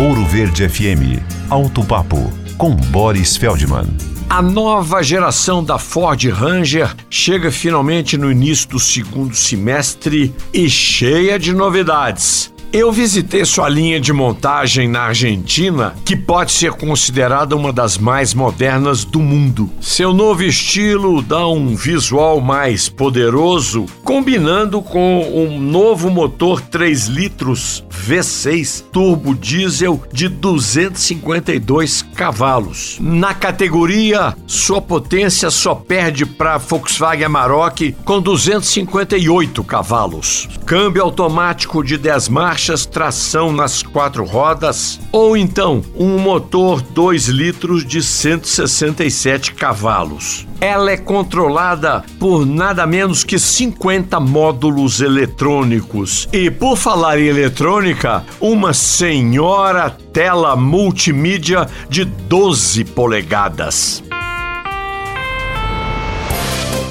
Ouro Verde FM. Alto Papo com Boris Feldman. A nova geração da Ford Ranger chega finalmente no início do segundo semestre e cheia de novidades. Eu visitei sua linha de montagem na Argentina, que pode ser considerada uma das mais modernas do mundo. Seu novo estilo dá um visual mais poderoso, combinando com um novo motor 3 litros V6 turbo diesel de 252 cavalos. Na categoria, sua potência só perde para Volkswagen Amarok com 258 cavalos. Câmbio automático de 10 marchas marchas, tração nas quatro rodas, ou então um motor 2 litros de 167 cavalos. Ela é controlada por nada menos que 50 módulos eletrônicos. E por falar em eletrônica, uma senhora tela multimídia de 12 polegadas.